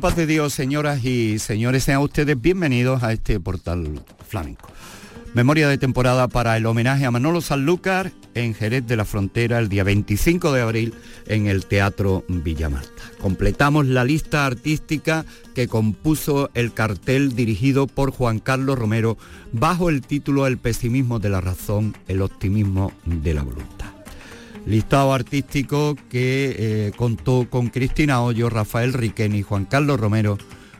paz de Dios, señoras y señores, sean ustedes bienvenidos a este portal flamenco. Memoria de temporada para el homenaje a Manolo Sanlúcar en Jerez de la Frontera el día 25 de abril en el Teatro Villamarta. Completamos la lista artística que compuso el cartel dirigido por Juan Carlos Romero bajo el título El pesimismo de la razón, el optimismo de la voluntad. Listado artístico que eh, contó con Cristina Hoyo, Rafael Riqueni, Juan Carlos Romero,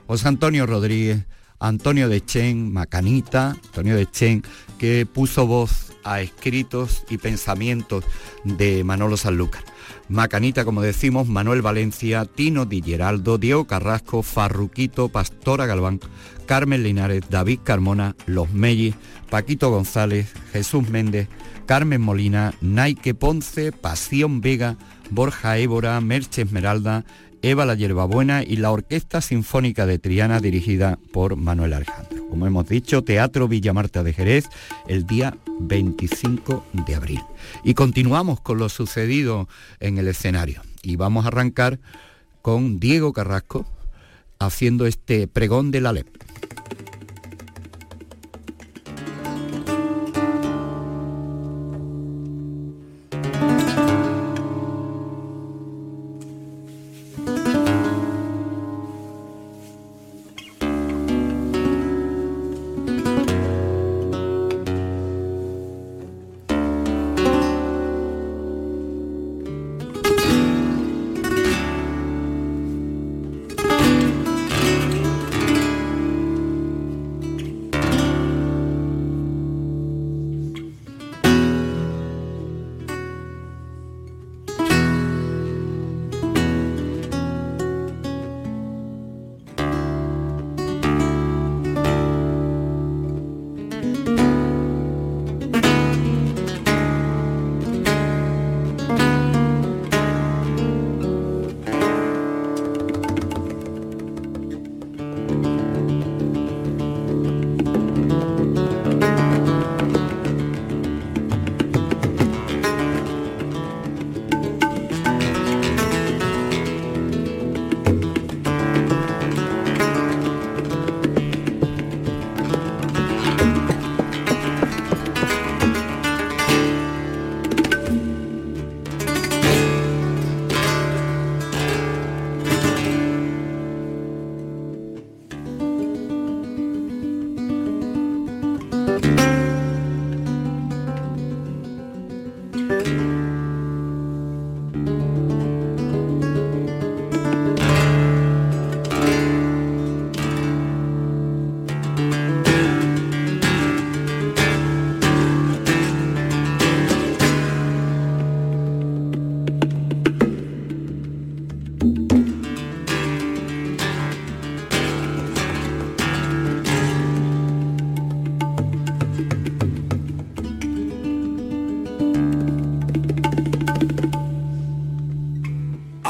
José Antonio Rodríguez, Antonio de Chen, Macanita, Antonio de Chen, que puso voz a escritos y pensamientos de Manolo Sanlúcar. Macanita, como decimos, Manuel Valencia, Tino Di Geraldo, Diego Carrasco, Farruquito, Pastora Galván, Carmen Linares, David Carmona, Los Mellis, Paquito González, Jesús Méndez, Carmen Molina, Naike Ponce, Pasión Vega, Borja Évora, Merche Esmeralda, Eva la Yerbabuena y la Orquesta Sinfónica de Triana dirigida por Manuel Alejandro. Como hemos dicho, Teatro Villa Marta de Jerez el día 25 de abril. Y continuamos con lo sucedido en el escenario. Y vamos a arrancar con Diego Carrasco haciendo este pregón de la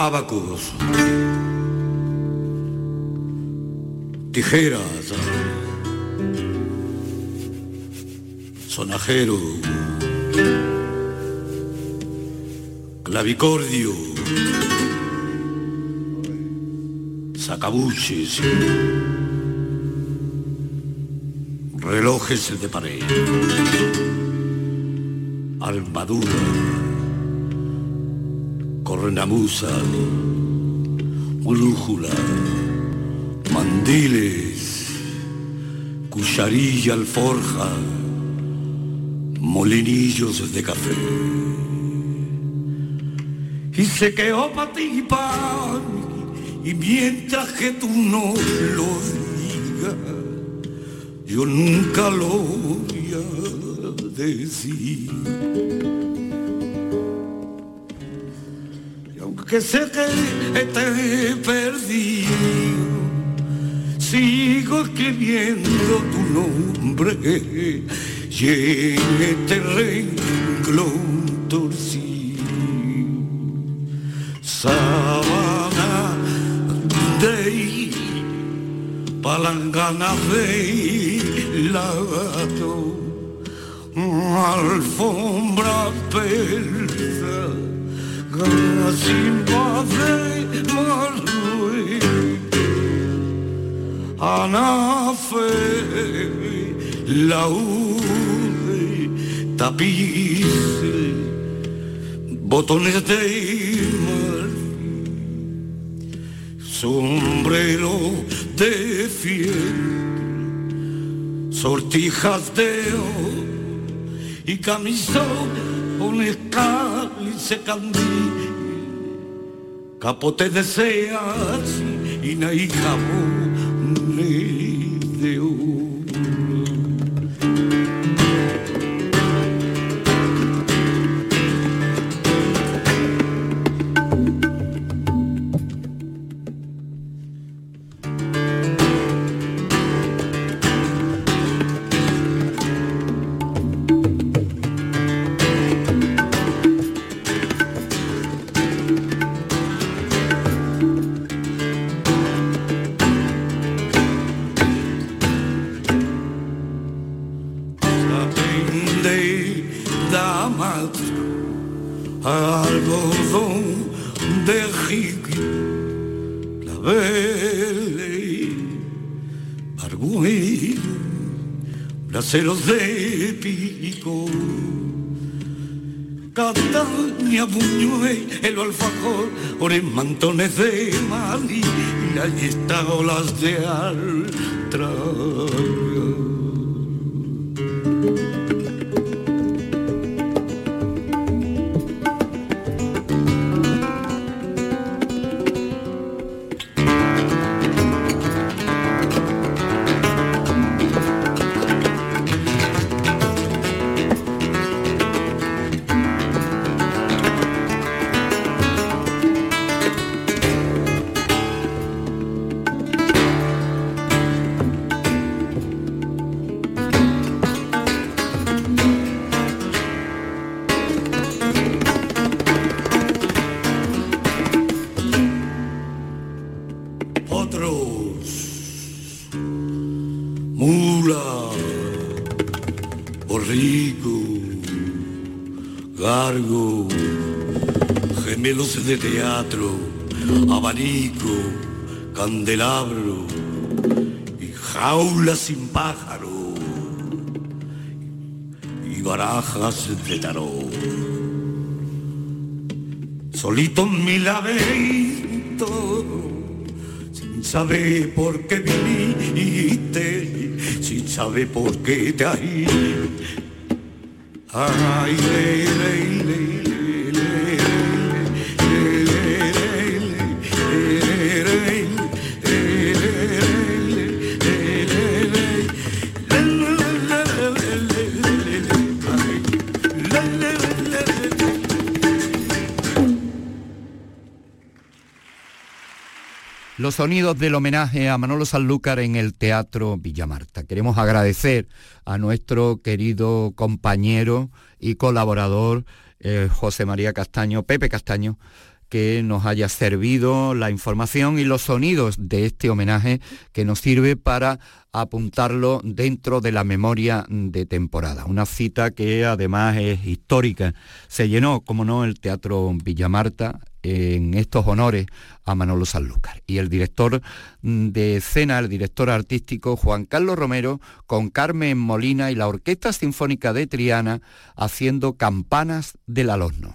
Abacus, tijeras, sonajero, clavicordio, sacabuches, relojes de pared, armadura correnamusa, brújula, mandiles, cucharilla alforja, molinillos de café. Y se quedó para ti pan, y mientras que tú no lo digas, yo nunca lo voy a decir. Aunque sé que te perdí, sigo escribiendo tu nombre y en este renglón torcido. Sabana de palangana de lato, alfombra persa, gasimba de marruí, anafe, laude, tapiz, botones de sombrero de fiel, sortijas de oro y camisón con se candil, capote de seas y jabón de oro. ceros de pico. Cataña, Buñuel, el alfajor, en mantones de Mali y las olas de Altra. Abanico, candelabro y jaula sin pájaro y barajas de tarot. Solito en mi laberinto, sin saber por qué viniste, sin saber por qué te. Ay, los sonidos del homenaje a Manolo Sanlúcar en el Teatro Villamarta. Queremos agradecer a nuestro querido compañero y colaborador eh, José María Castaño, Pepe Castaño, que nos haya servido la información y los sonidos de este homenaje que nos sirve para apuntarlo dentro de la memoria de temporada. Una cita que además es histórica. Se llenó, como no, el Teatro Villamarta en estos honores a Manolo Sanlúcar. Y el director mm, de escena, el director artístico Juan Carlos Romero, con Carmen Molina y la Orquesta Sinfónica de Triana haciendo Campanas del Alorno.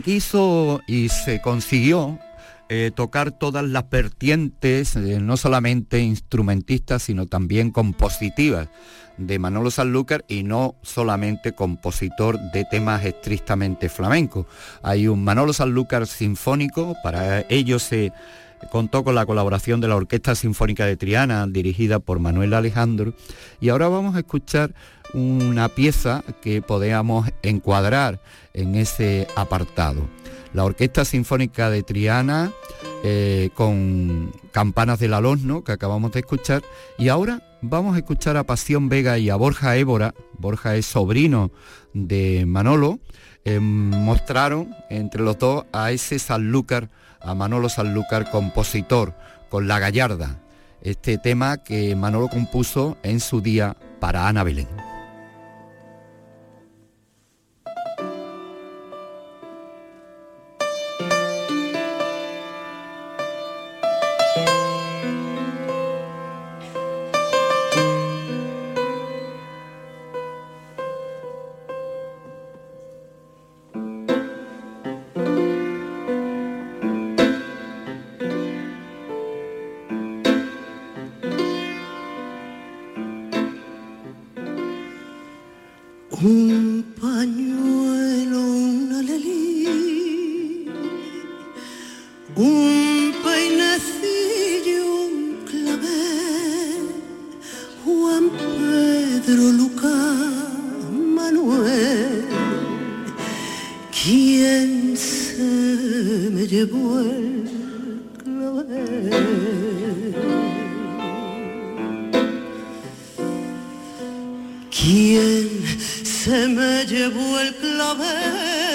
Quiso y se consiguió eh, tocar todas las vertientes, eh, no solamente instrumentistas, sino también compositivas de Manolo Sanlúcar y no solamente compositor de temas estrictamente flamencos. Hay un Manolo Sanlúcar sinfónico, para ello se contó con la colaboración de la Orquesta Sinfónica de Triana, dirigida por Manuel Alejandro, y ahora vamos a escuchar una pieza que podamos encuadrar en ese apartado. La Orquesta Sinfónica de Triana, eh, con Campanas del Alosno, que acabamos de escuchar, y ahora vamos a escuchar a Pasión Vega y a Borja Évora, Borja es sobrino de Manolo, eh, mostraron entre los dos a ese Sanlúcar, a Manolo Sanlúcar, compositor, con La Gallarda, este tema que Manolo compuso en su día para Ana Belén. ¿Quién se me llevó el clavel?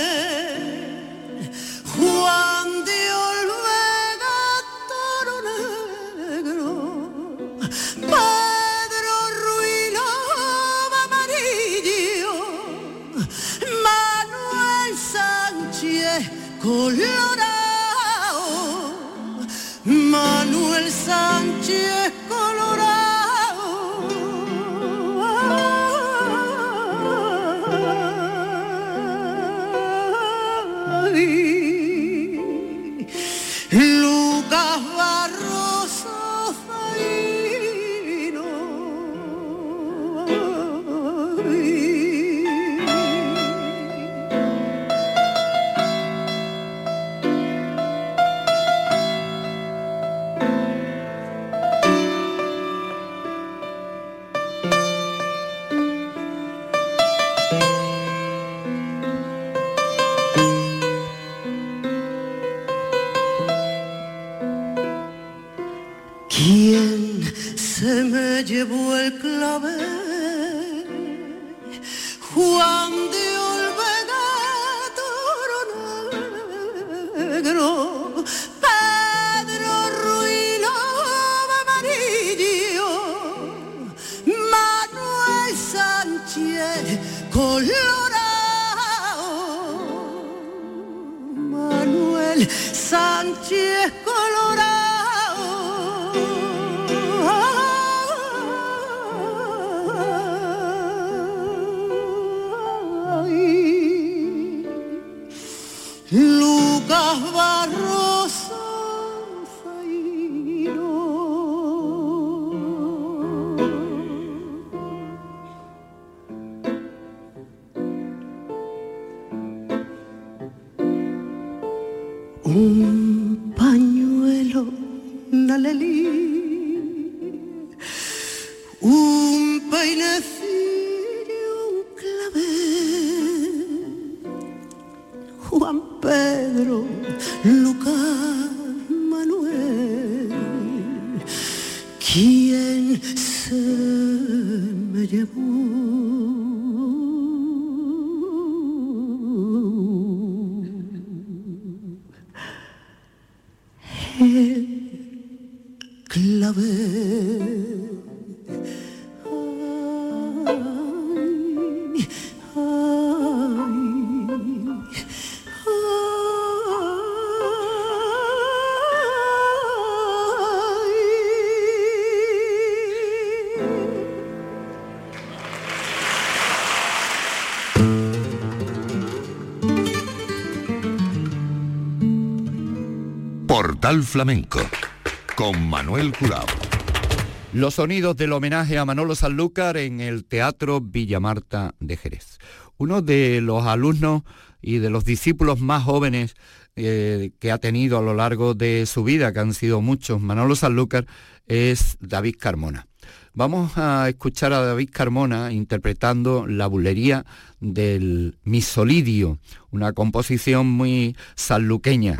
las. Flamenco con Manuel Curao. Los sonidos del homenaje a Manolo Sanlúcar en el Teatro Villa Marta de Jerez. Uno de los alumnos y de los discípulos más jóvenes eh, que ha tenido a lo largo de su vida, que han sido muchos, Manolo Sanlúcar, es David Carmona. Vamos a escuchar a David Carmona interpretando la bulería del misolidio, una composición muy sanluqueña.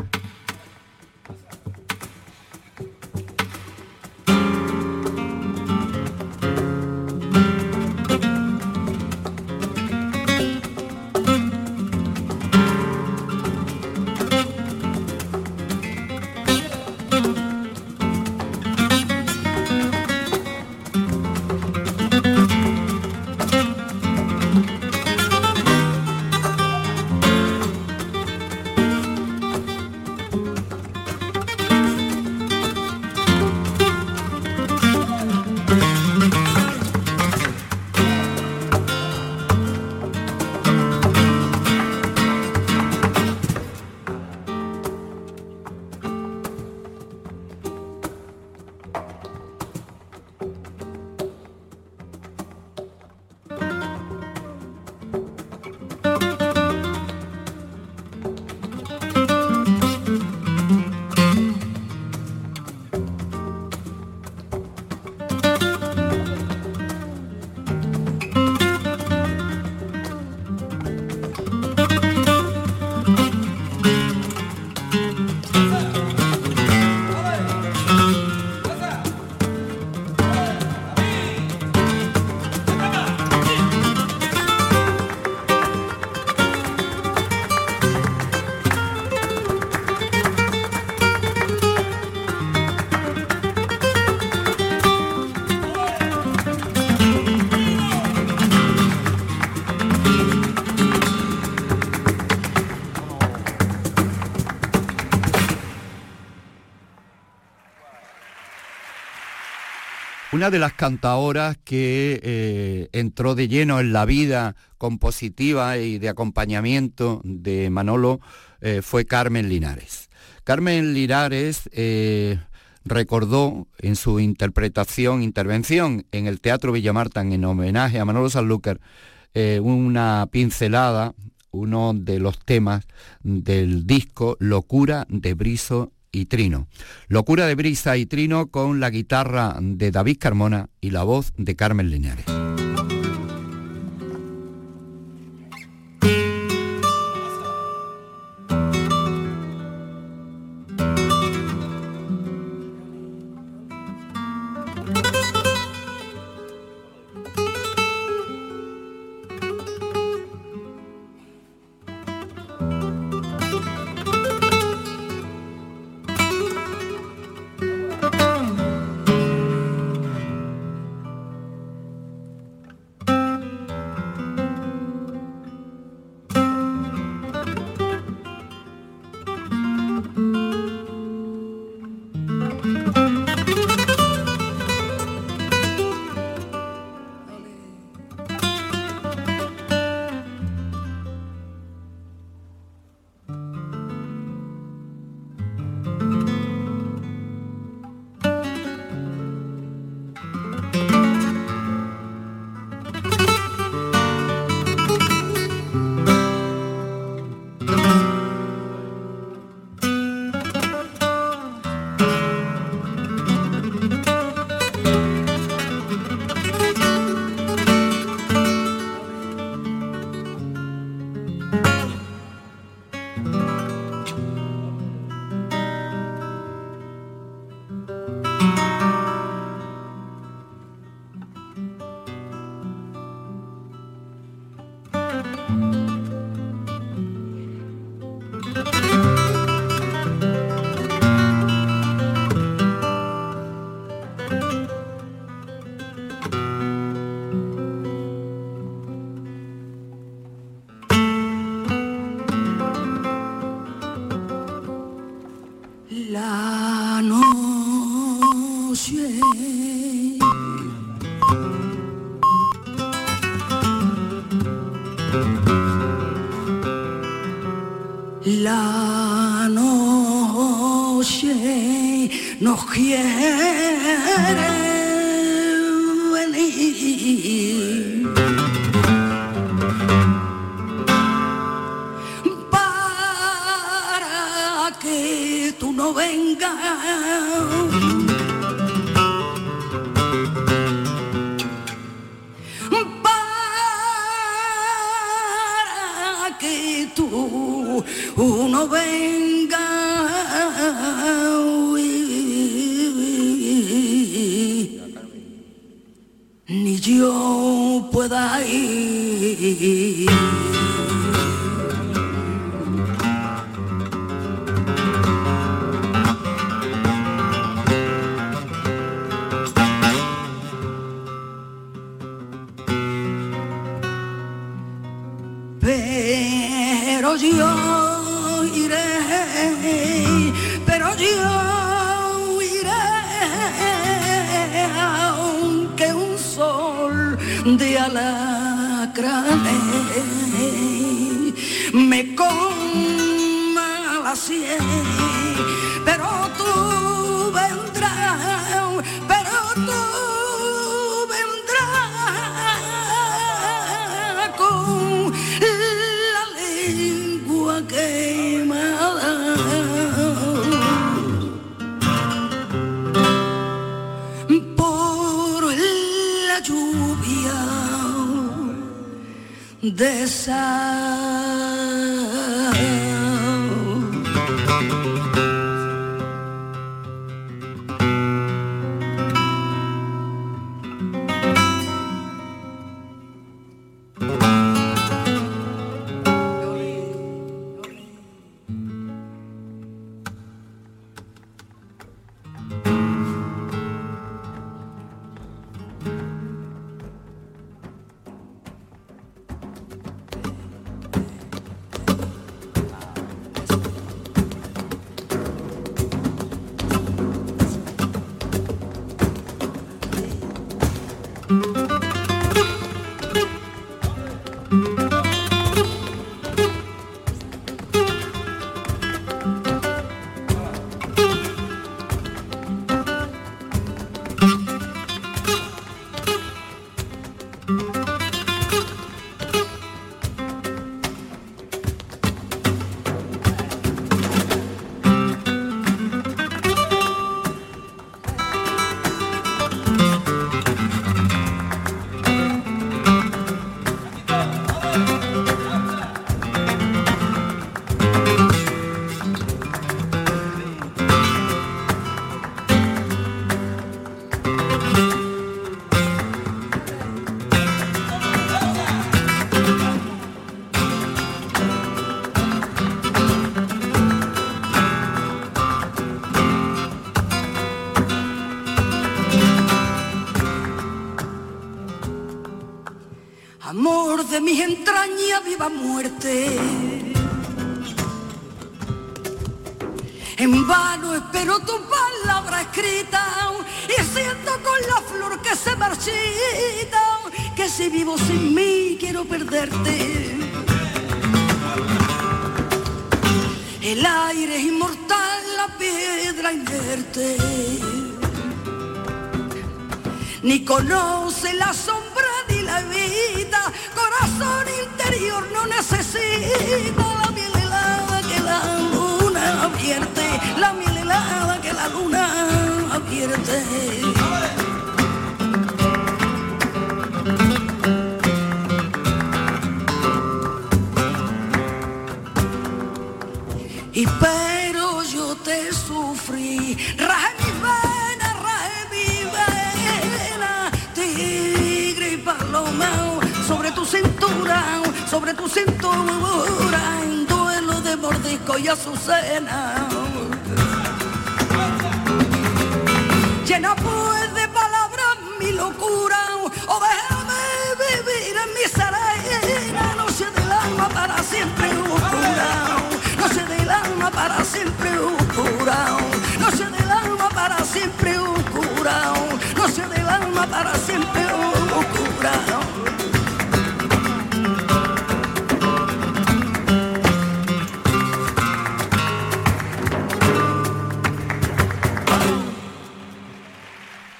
Una de las cantaoras que eh, entró de lleno en la vida compositiva y de acompañamiento de Manolo eh, fue Carmen Linares. Carmen Linares eh, recordó en su interpretación, intervención en el Teatro Villamartan en homenaje a Manolo Sanlúcar, una pincelada, uno de los temas del disco Locura de Briso y Trino. Locura de brisa y Trino con la guitarra de David Carmona y la voz de Carmen Linares. Ni yo pueda ir. Sien, pero tú vendrás, pero tú vendrás con la lengua quemada. Por la lluvia de sal. Si vivo sin mí quiero perderte. El aire es inmortal, la piedra inerte. Ni conoce la sombra ni la vida, corazón interior no necesita la miel helada que la luna advierte, la miel helada que la luna advierte. Sobre tu cintura, en duelo de mordisco y azucena. Llena pues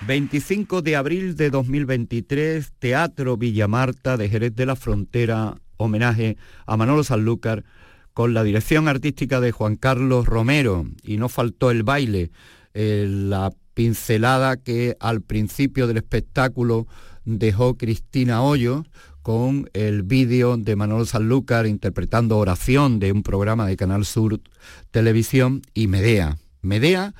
25 de abril de 2023, Teatro Villamarta de Jerez de la Frontera, homenaje a Manolo Sanlúcar con la dirección artística de Juan Carlos Romero y no faltó el baile, eh, la pincelada que al principio del espectáculo dejó Cristina Hoyo con el vídeo de Manolo Sanlúcar interpretando Oración de un programa de Canal Sur Televisión y Medea. Medea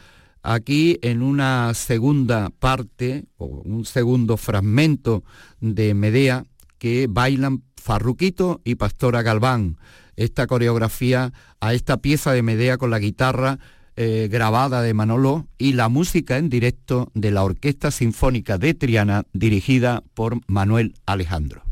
aquí en una segunda parte o un segundo fragmento de Medea que bailan Farruquito y Pastora Galván. Esta coreografía a esta pieza de Medea con la guitarra eh, grabada de Manolo y la música en directo de la Orquesta Sinfónica de Triana dirigida por Manuel Alejandro.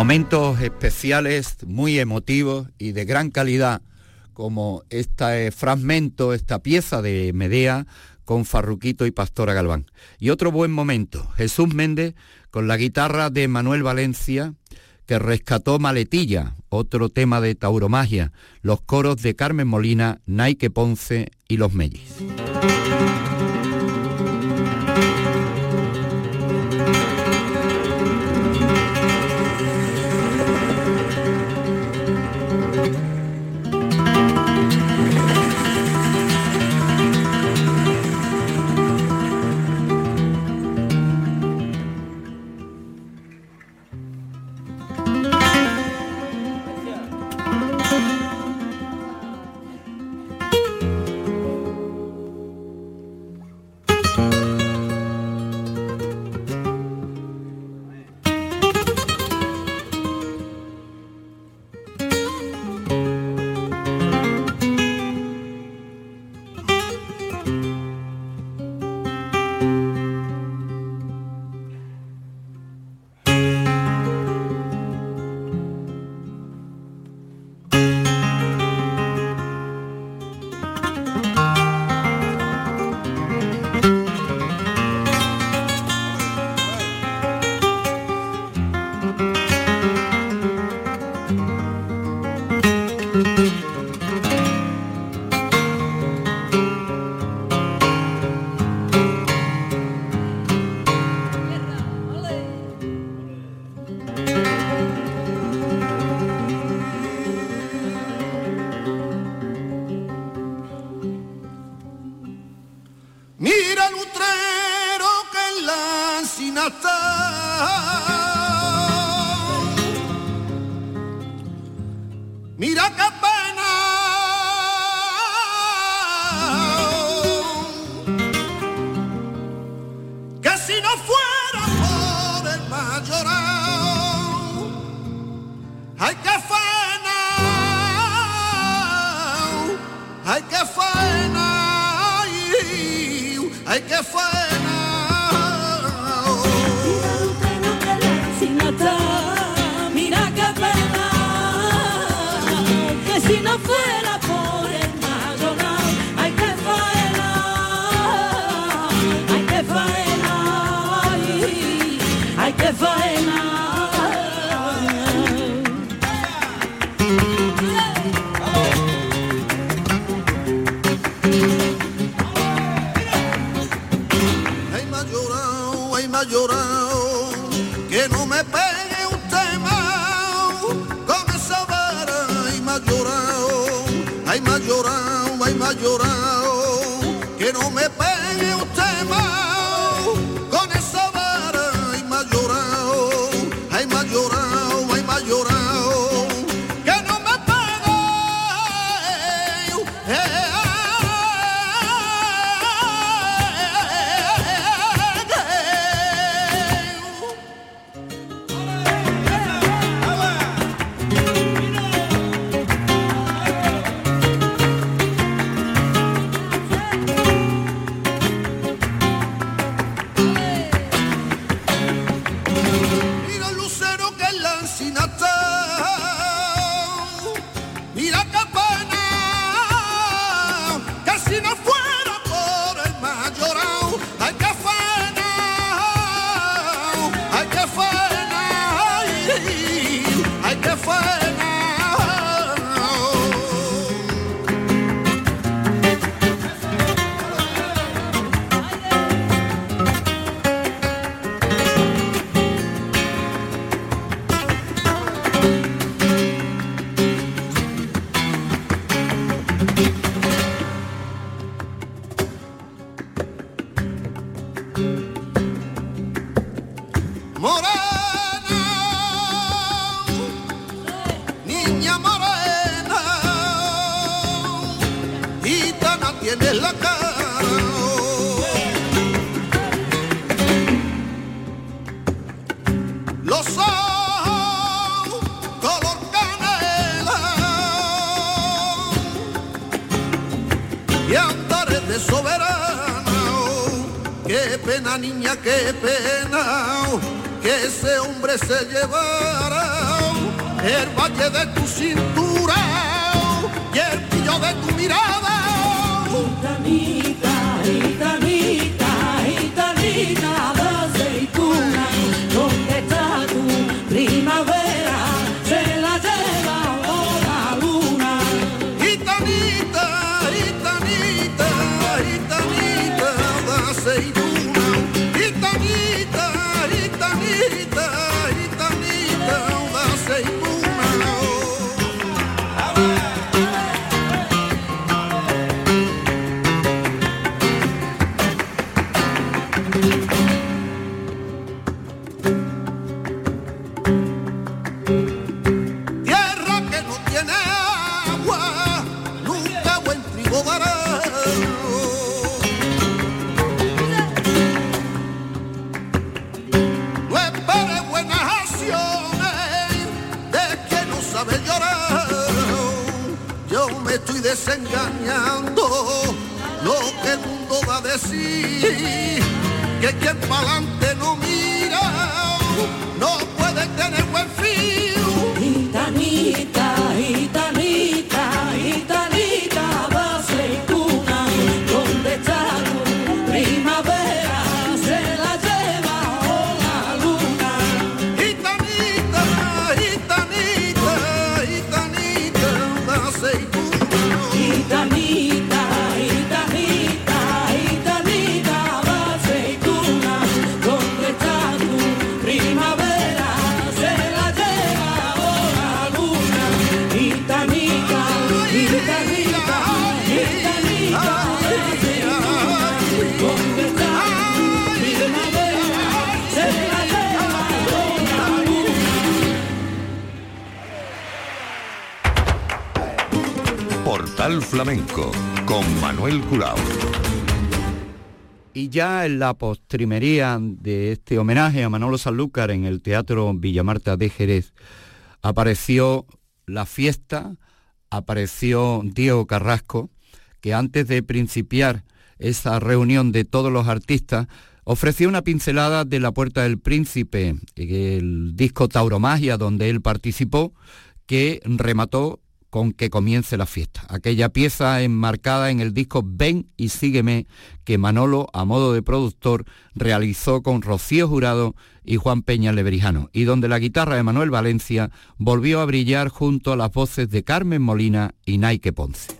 Momentos especiales, muy emotivos y de gran calidad, como este fragmento, esta pieza de Medea con Farruquito y Pastora Galván. Y otro buen momento, Jesús Méndez con la guitarra de Manuel Valencia, que rescató Maletilla, otro tema de tauromagia, los coros de Carmen Molina, Nike Ponce y Los Mellis. Niña, qué se llevara Con Manuel Curao. Y ya en la postrimería de este homenaje a Manolo Sanlúcar en el Teatro Villamarta de Jerez, apareció la fiesta, apareció Diego Carrasco, que antes de principiar esa reunión de todos los artistas, ofreció una pincelada de La Puerta del Príncipe, el disco Tauromagia donde él participó, que remató con que comience la fiesta. Aquella pieza enmarcada en el disco Ven y sígueme que Manolo, a modo de productor, realizó con Rocío Jurado y Juan Peña Lebrijano, y donde la guitarra de Manuel Valencia volvió a brillar junto a las voces de Carmen Molina y Naike Ponce.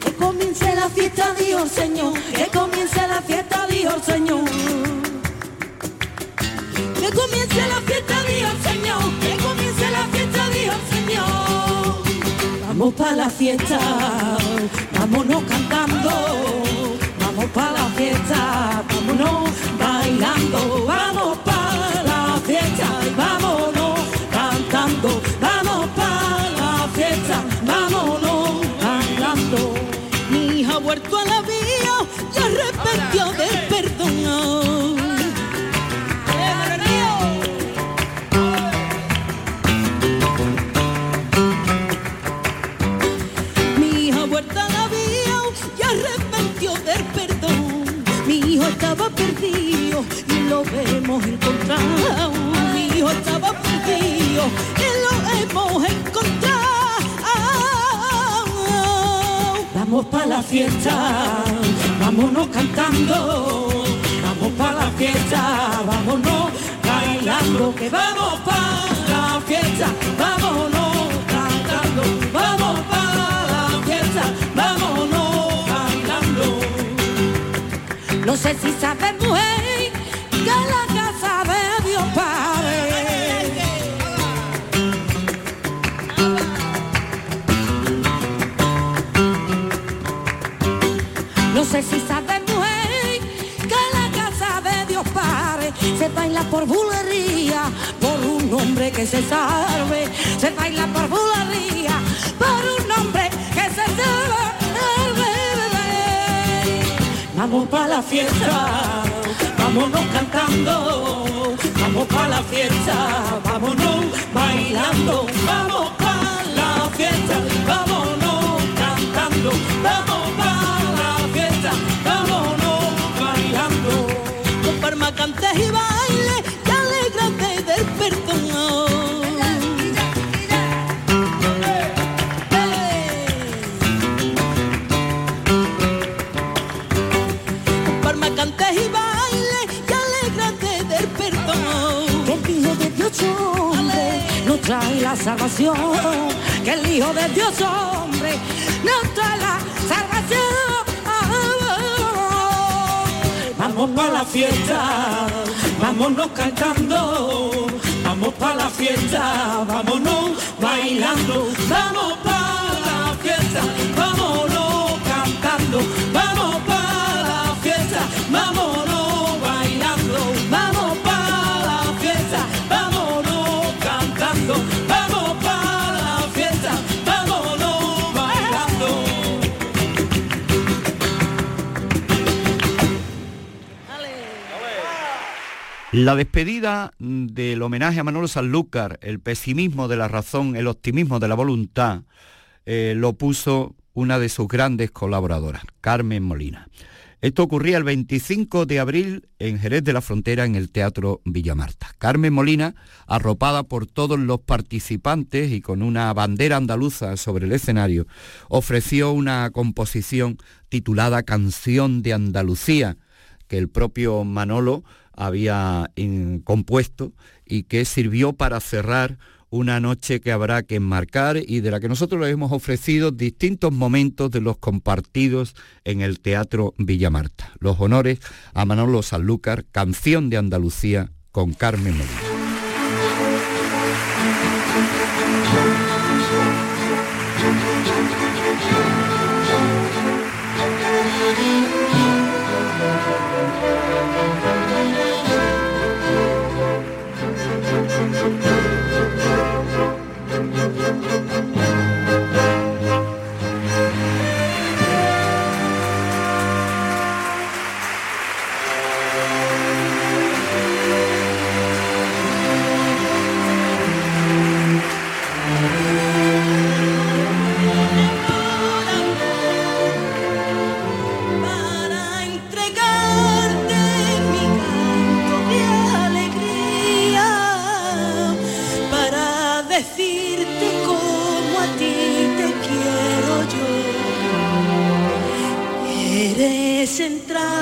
Que comience la fiesta, dijo el Señor. Que comience la fiesta, dijo el Señor. Que comience la fiesta, dijo el Señor. Que comience la fiesta, dijo el Señor. Vamos para la fiesta, vámonos cantando. Vamos para la fiesta, vámonos dio del perdón. Mi hijo vuelta la vía y arrepintió del perdón. Mi hijo estaba perdido y lo hemos encontrado. Mi hijo estaba perdido y lo hemos encontrado. Vamos para la fiesta vámonos cantando, vamos para la fiesta, vámonos bailando, que vamos para la fiesta, vámonos cantando, vamos para la fiesta, vámonos bailando. No sé si sabe mujer que Si sabe mujer que la casa de Dios Padre se baila por bulería, por un hombre que se salve, se baila por bulería, por un hombre que se salve. Vamos para la fiesta, vámonos cantando, vamos para la fiesta, vámonos bailando, vamos para la fiesta, vámonos cantando, vamos cantes y baile, que alegrate del perdón. Cantes y baile y alégrate del perdón. Que el Hijo de Dios hombre nos trae la salvación. Que el Hijo de Dios hombre nos trae la Vamos para la fiesta, vámonos cantando. Vamos para la fiesta, vámonos bailando. Vamos para la fiesta, vámonos cantando. Vamos para la fiesta, vámonos La despedida del homenaje a Manolo Sanlúcar, el pesimismo de la razón, el optimismo de la voluntad, eh, lo puso una de sus grandes colaboradoras, Carmen Molina. Esto ocurría el 25 de abril en Jerez de la Frontera en el Teatro Villamarta. Carmen Molina, arropada por todos los participantes y con una bandera andaluza sobre el escenario, ofreció una composición titulada Canción de Andalucía, que el propio Manolo había compuesto y que sirvió para cerrar una noche que habrá que enmarcar y de la que nosotros le hemos ofrecido distintos momentos de los compartidos en el Teatro Villamarta. Los honores a Manolo Sanlúcar, canción de Andalucía con Carmen Molina. Eres